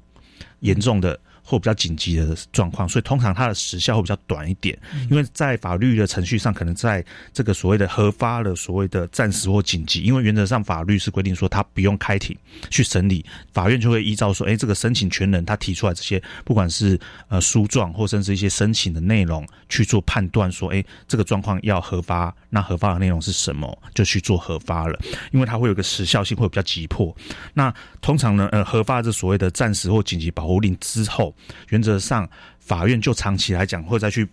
[SPEAKER 2] 严重的。或比较紧急的状况，所以通常它的时效会比较短一点，因为在法律的程序上，可能在这个所谓的核发的所谓的暂时或紧急，因为原则上法律是规定说他不用开庭去审理，法院就会依照说，哎，这个申请权人他提出来这些，不管是呃诉状或甚至一些申请的内容去做判断，说，哎，这个状况要核发，那核发的内容是什么，就去做核发了，因为它会有个时效性，会比较急迫。那通常呢，呃，核发这所谓的暂时或紧急保护令之后。原则上，法院就长期来讲，会再去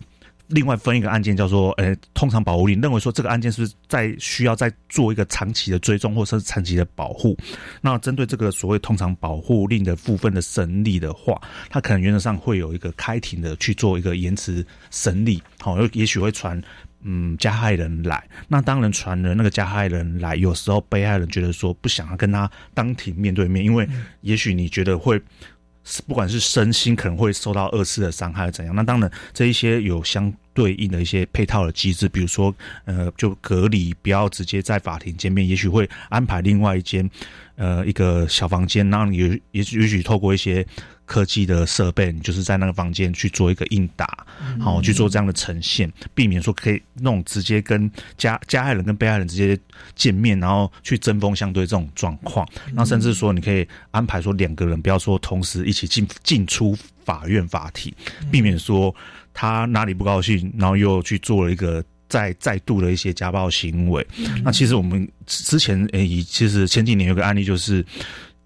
[SPEAKER 2] 另外分一个案件，叫做“呃，通常保护令”，认为说这个案件是在需要再做一个长期的追踪，或者是长期的保护。那针对这个所谓通常保护令的部分的审理的话，他可能原则上会有一个开庭的去做一个延迟审理，好，也许会传嗯加害人来。那当然传了那个加害人来，有时候被害人觉得说不想要跟他当庭面对面，因为也许你觉得会。不管是身心可能会受到二次的伤害怎样，那当然这一些有相对应的一些配套的机制，比如说呃，就隔离，不要直接在法庭见面，也许会安排另外一间呃一个小房间，让你也许也许透过一些。科技的设备，你就是在那个房间去做一个应答，好去做这样的呈现，避免说可以那种直接跟加加害人跟被害人直接见面，然后去针锋相对这种状况。那甚至说，你可以安排说两个人不要说同时一起进进出法院法庭，避免说他哪里不高兴，然后又去做了一个再再度的一些家暴行为。那其实我们之前诶，其实前几年有个案例就是。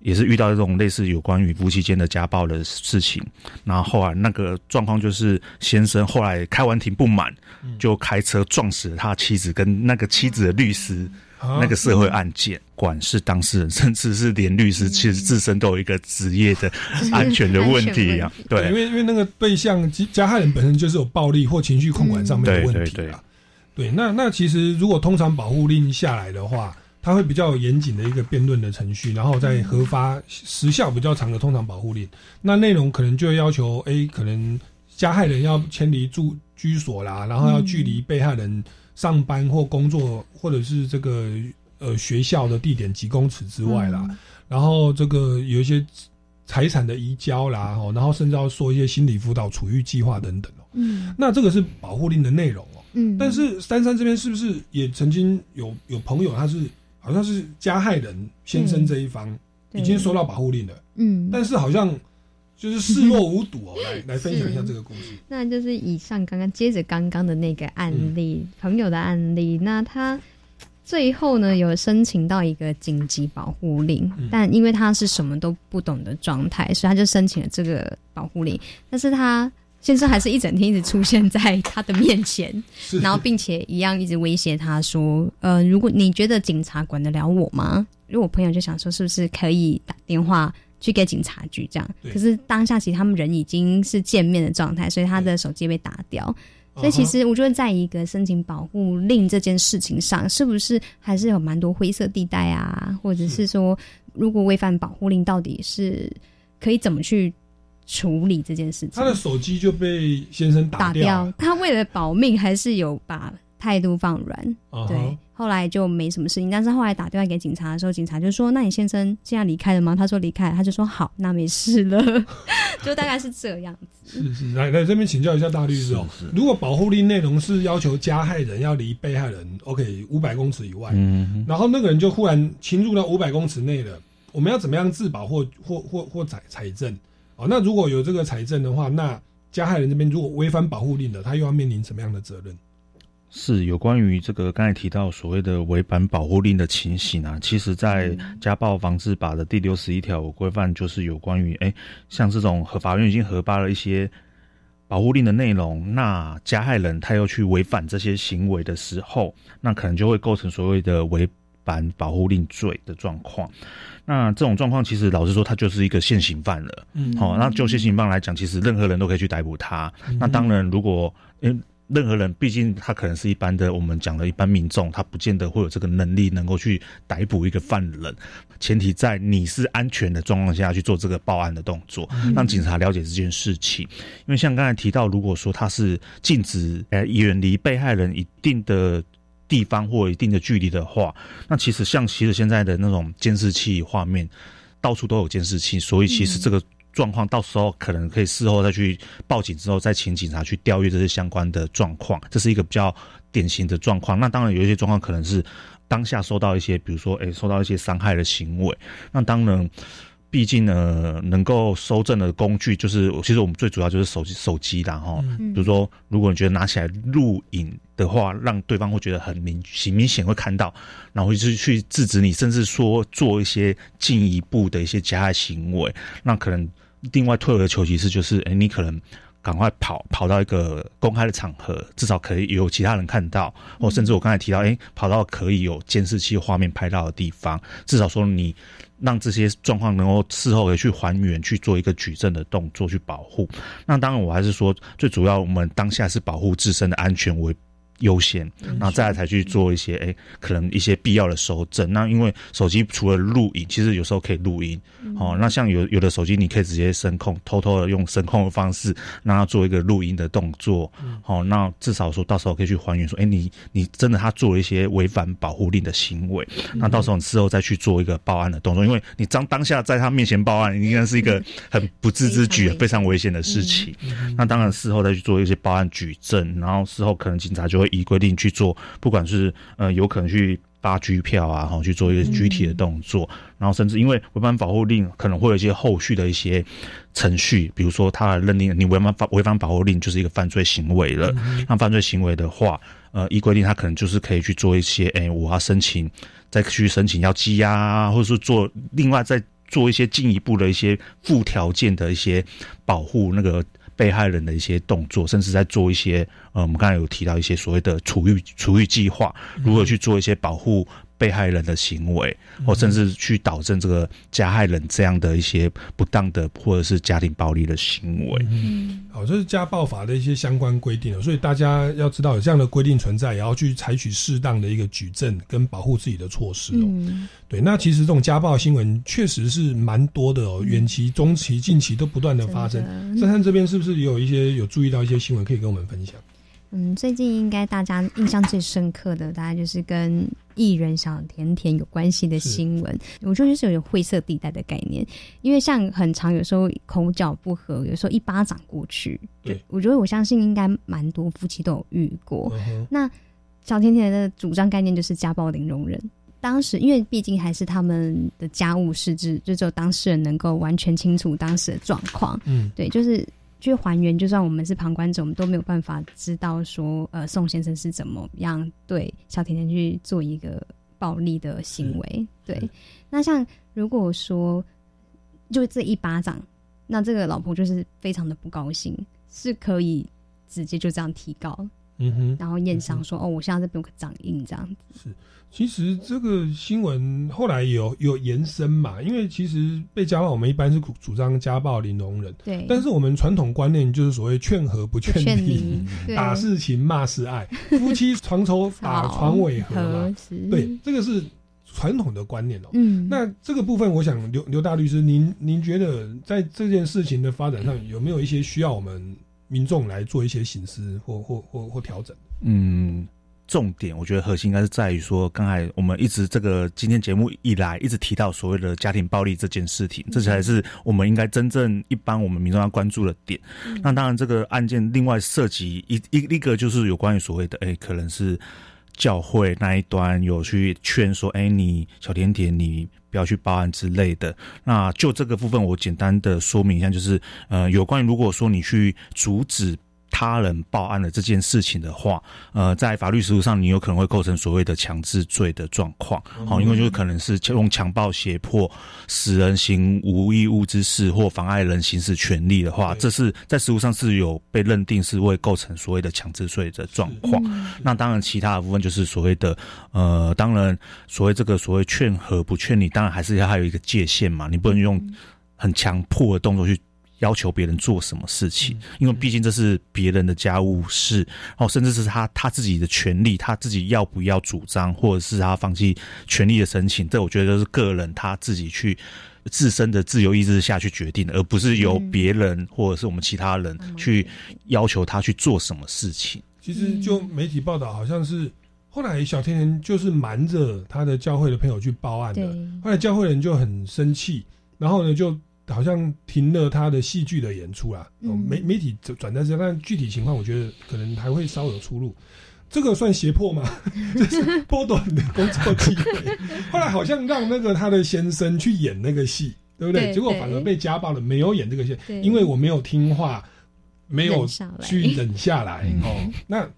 [SPEAKER 2] 也是遇到这种类似有关于夫妻间的家暴的事情，然后后来那个状况就是先生后来开完庭不满，就开车撞死了他妻子跟那个妻子的律师，那个社会案件，管是当事人，甚至是连律师，其实自身都有一个职业的安全的问题 一样。对，
[SPEAKER 1] 因为因为那个对象加害人本身就是有暴力或情绪控管上面的问题啊。对，那那其实如果通常保护令下来的话。它会比较严谨的一个辩论的程序，然后再核发时效比较长的通常保护令。那内容可能就要求，A 可能加害人要迁离住居所啦，然后要距离被害人上班或工作或者是这个呃学校的地点几公尺之外啦。然后这个有一些财产的移交啦，哦，然后甚至要说一些心理辅导、处遇计划等等哦。嗯，那这个是保护令的内容哦。嗯，但是珊珊这边是不是也曾经有有朋友他是？好像是加害人先生这一方已经收到保护令了，嗯，但是好像就是视若无睹哦。来 来分享一下这个故事。
[SPEAKER 3] 那就是以上刚刚接着刚刚的那个案例，朋友的案例，那他最后呢有申请到一个紧急保护令，但因为他是什么都不懂的状态，所以他就申请了这个保护令，但是他。先生还是一整天一直出现在他的面前，然后并且一样一直威胁他说：“呃，如果你觉得警察管得了我吗？”如果我朋友就想说，是不是可以打电话去给警察局这样。可是当下其实他们人已经是见面的状态，所以他的手机被打掉。所以其实我觉得，在一个申请保护令这件事情上，是不是还是有蛮多灰色地带啊？或者是说，如果违反保护令，到底是可以怎么去处理这件事情？
[SPEAKER 1] 他的手机就被先生
[SPEAKER 3] 打
[SPEAKER 1] 掉
[SPEAKER 3] 掉，他为了保命，还是有把态度放软。对，后来就没什么事情。但是后来打电话给警察的时候，警察就说：“那你先生现在离开了吗？”他说离开了，他就说：“好，那没事了。”就大概是这样子。
[SPEAKER 1] 是是，来来这边请教一下大律师哦。如果保护令内容是要求加害人要离被害人 OK 五百公尺以外，
[SPEAKER 2] 嗯，
[SPEAKER 1] 然后那个人就忽然侵入到五百公尺内了，我们要怎么样自保或或或或采采证？哦，那如果有这个财政的话，那加害人这边如果违反保护令的，他又要面临什么样的责任？
[SPEAKER 2] 是有关于这个刚才提到所谓的违反保护令的情形啊，其实，在家暴防治法的第六十一条有规范，就是有关于哎，像这种和法院已经核发了一些保护令的内容，那加害人他又去违反这些行为的时候，那可能就会构成所谓的违反保护令罪的状况。那这种状况，其实老实说，他就是一个现行犯了。
[SPEAKER 10] 嗯
[SPEAKER 2] 好、那就现行犯来讲，其实任何人都可以去逮捕他。那当然，如果因为任何人，毕竟他可能是一般的，我们讲的一般民众，他不见得会有这个能力能够去逮捕一个犯人。前提在你是安全的状况下去做这个报案的动作，让警察了解这件事情。因为像刚才提到，如果说他是禁止呃远离被害人一定的。地方或一定的距离的话，那其实像其实现在的那种监视器画面，到处都有监视器，所以其实这个状况到时候可能可以事后再去报警之后，再请警察去调阅这些相关的状况，这是一个比较典型的状况。那当然有一些状况可能是当下受到一些，比如说诶受到一些伤害的行为，那当然。毕竟呢，能够收证的工具就是，其实我们最主要就是手机手机啦哈。
[SPEAKER 10] 嗯
[SPEAKER 2] 比如说，如果你觉得拿起来录影的话，让对方会觉得很明显明显会看到，然后就是去制止你，甚至说做一些进一步的一些加害行为，那可能另外退而求其次就是，哎，你可能。赶快跑跑到一个公开的场合，至少可以有其他人看到，或甚至我刚才提到，哎，跑到可以有监视器画面拍到的地方，至少说你让这些状况能够事后可以去还原，去做一个举证的动作去保护。那当然，我还是说最主要，我们当下是保护自身的安全为。优先，然后再来才去做一些哎、可能一些必要的收证。那因为手机除了录影，其实有时候可以录音。哦，那像有有的手机你可以直接声控，偷偷的用声控的方式让它做一个录音的动作。好、那至少说到时候可以去还原说，哎、你你真的他做了一些违反保护令的行为，那到时候你事后再去做一个报案的动作，因为你当当下在他面前报案，应该是一个很不自知举、非常危险的事情。那当然事后再去做一些报案举证，然后事后可能警察就会依规定去做，不管是呃有可能去发拘票啊，哈，去做一个具体的动作，然后甚至因为违反保护令，可能会有一些后续的一些程序，比如说他认定你违反法违反保护令就是一个犯罪行为了，那犯罪行为的话，呃，依规定他可能就是可以去做一些，哎、我要申请，再去申请要羁押啊，或者是做另外再做一些进一步的一些附条件的一些保护那个被害人的一些动作，甚至在做一些呃，我们刚才有提到一些所谓的处遇处遇计划，如何去做一些保护被害人的行为，或甚至去导正这个加害人这样的一些不当的或者是家庭暴力的行为。
[SPEAKER 1] 嗯，好，这是家暴法的一些相关规定哦，所以大家要知道有这样的规定存在，也要去采取适当的一个举证跟保护自己的措施哦。
[SPEAKER 3] 嗯，
[SPEAKER 1] 对，那其实这种家暴新闻确实是蛮多的哦，远期、中期、近期都不断的发生。珊珊这边是不是也有一些有注意到一些新闻可以跟我们分享？
[SPEAKER 3] 嗯，最近应该大家印象最深刻的，大概就是跟艺人小甜甜有关系的新闻。我觉得就是有点灰色地带的概念，因为像很长，有时候口角不和，有时候一巴掌过去。
[SPEAKER 1] 对，
[SPEAKER 3] 我觉得我相信应该蛮多夫妻都有遇过。
[SPEAKER 1] 嗯
[SPEAKER 3] 那小甜甜的主张概念就是家暴零容忍。当时，因为毕竟还是他们的家务事制，就只有当事人能够完全清楚当时的状况。
[SPEAKER 1] 嗯，
[SPEAKER 3] 对，就是去还原，就算我们是旁观者，我们都没有办法知道说，呃，宋先生是怎么样对小甜甜去做一个暴力的行为。对，那像如果说就这一巴掌，那这个老婆就是非常的不高兴，是可以直接就这样提高。
[SPEAKER 1] 嗯哼，
[SPEAKER 3] 然后验伤说哦，我现在这边有个掌印这样子。
[SPEAKER 1] 是，其实这个新闻后来有有延伸嘛，因为其实被家暴，我们一般是主张家暴零容忍，
[SPEAKER 3] 对，
[SPEAKER 1] 但是我们传统观念就是所谓劝和不劝
[SPEAKER 3] 劝
[SPEAKER 1] 离 打是情，骂是爱，夫妻床头打床尾和嘛，
[SPEAKER 3] 是。
[SPEAKER 1] 对，这个是传统的观念哦。
[SPEAKER 3] 嗯，
[SPEAKER 1] 那这个部分，我想刘刘大律师，您您觉得在这件事情的发展上，有没有一些需要我们民众来做一些醒思或或或或调整？
[SPEAKER 2] 嗯，重点我觉得核心应该是在于说，刚才我们一直这个今天节目以来一直提到所谓的家庭暴力这件事情，这才是我们应该真正一般我们民众要关注的点。那当然，这个案件另外涉及一一一个就是有关于所谓的，哎，可能是教会那一端有去劝说，哎，你小甜甜你。不要去报案之类的。那就这个部分，我简单的说明一下，就是呃，有关于如果说你去阻止。他人报案的这件事情的话，呃，在法律实务上，你有可能会构成所谓的强制罪的状况，好，因为就是可能是用强暴、胁迫使人行无义务之事或妨碍人行使权利的话，这是在实务上是有被认定是会构成所谓的强制罪的状况。那当然，其他的部分就是所谓的呃，当然所谓这个所谓劝和不劝你，当然还是要还有一个界限嘛，你不能用很强迫的动作去。要求别人做什么事情，因为毕竟这是别人的家务事，然后甚至是他他自己的权利，他自己要不要主张，或者是他放弃权利的申请，这我觉得都是个人他自己去自身的自由意志下去决定的，而不是由别人或者是我们其他人去要求他去做什么事情。
[SPEAKER 1] 其实就媒体报道，好像是后来小甜甜就是瞒着他的教会的朋友去报案的，后来教会人就很生气，然后呢就。好像停了他的戏剧的演出啦，媒媒体转在这，但具体情况我觉得可能还会稍有出入。这个算胁迫吗？就是剥夺你的工作机会。后来好像让那个他的先生去演那个戏，对不对？结果反而被家暴了，没有演这个戏，因为我没有听话，没有去忍下来。哦，那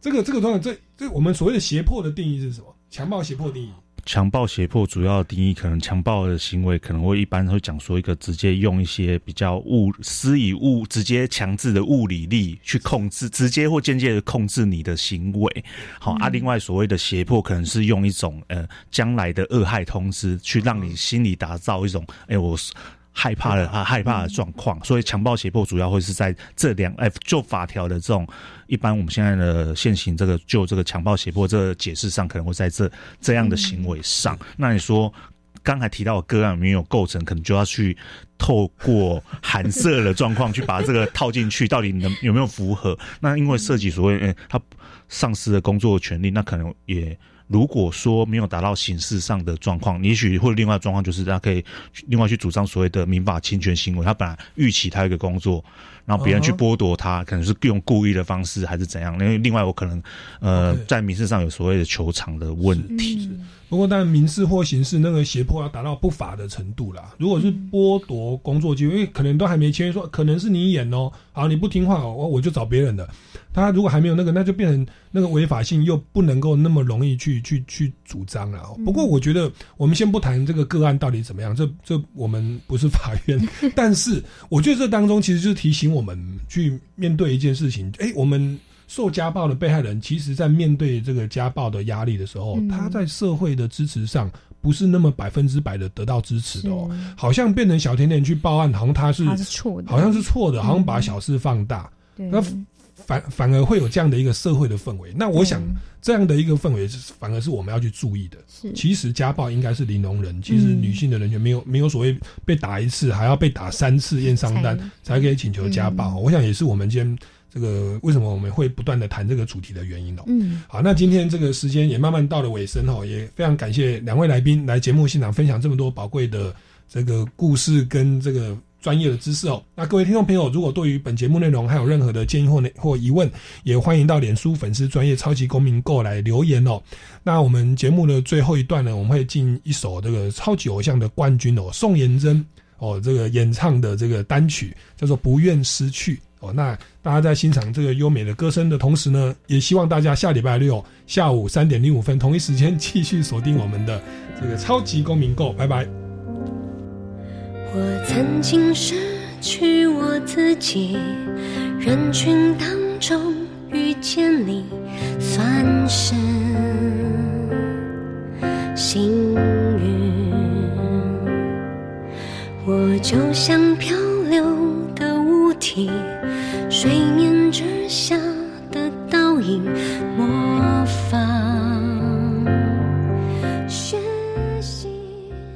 [SPEAKER 1] 这个这个状况，这这我们所谓的胁迫的定义是什么？强暴胁迫定义？
[SPEAKER 2] 强暴胁迫主要定义，可能强暴的行为可能会一般会讲说一个直接用一些比较物施以物直接强制的物理力去控制，直接或间接的控制你的行为。好啊，另外所谓的胁迫，可能是用一种呃将来的恶害通知，去让你心里打造一种哎我。害怕的啊，害怕的状况，所以强暴胁迫主要会是在这两哎，就法条的这种一般我们现在的现行这个就这个强暴胁迫这个解释上，可能会在这这样的行为上。那你说刚才提到的个案没有构成，可能就要去透过含色的状况去把这个套进去，到底能有没有符合？那因为涉及所谓他丧失了工作权利，那可能也。如果说没有达到刑事上的状况，也许会另外状况就是他可以另外去主张所谓的民法侵权行为。他本来预期他一个工作，然后别人去剥夺他，可能是用故意的方式还是怎样？因为另外我可能呃在民事上有所谓的球场的问题。
[SPEAKER 1] 不过，但民事或刑事那个胁迫要达到不法的程度啦。如果是剥夺工作机会，因为可能都还没签约，说可能是你演哦，好你不听话，我我就找别人的。他如果还没有那个，那就变成那个违法性又不能够那么容易去去去主张了。不过，我觉得我们先不谈这个个案到底怎么样，这这我们不是法院。但是，我觉得这当中其实就是提醒我们去面对一件事情。哎，我们。受家暴的被害人，其实在面对这个家暴的压力的时候，他在社会的支持上不是那么百分之百的得到支持的哦。好像变成小甜甜去报案，好像他是
[SPEAKER 3] 错的，
[SPEAKER 1] 好像是错的，好像把小事放大。那反反而会有这样的一个社会的氛围。那我想这样的一个氛围，反而是我们要去注意的。其实家暴应该是零容忍，其实女性的人权没有没有所谓被打一次还要被打三次验伤单才可以请求家暴。我想也是我们今天。这个为什么我们会不断的谈这个主题的原因哦？嗯，好，那今天这个时间也慢慢到了尾声哦，也非常感谢两位来宾来节目现场分享这么多宝贵的这个故事跟这个专业的知识哦。那各位听众朋友，如果对于本节目内容还有任何的建议或或疑问，也欢迎到脸书粉丝专业超级公民购来留言哦。那我们节目的最后一段呢，我们会进一首这个超级偶像的冠军哦，宋妍珍哦，这个演唱的这个单曲叫做《不愿失去》。哦，那大家在欣赏这个优美的歌声的同时呢，也希望大家下礼拜六下午三点零五分同一时间继续锁定我们的这个超级公民购，拜拜。
[SPEAKER 10] 我曾经失去我自己，人群当中遇见你算是幸运。我就像漂流的物体，水面之下的倒影。模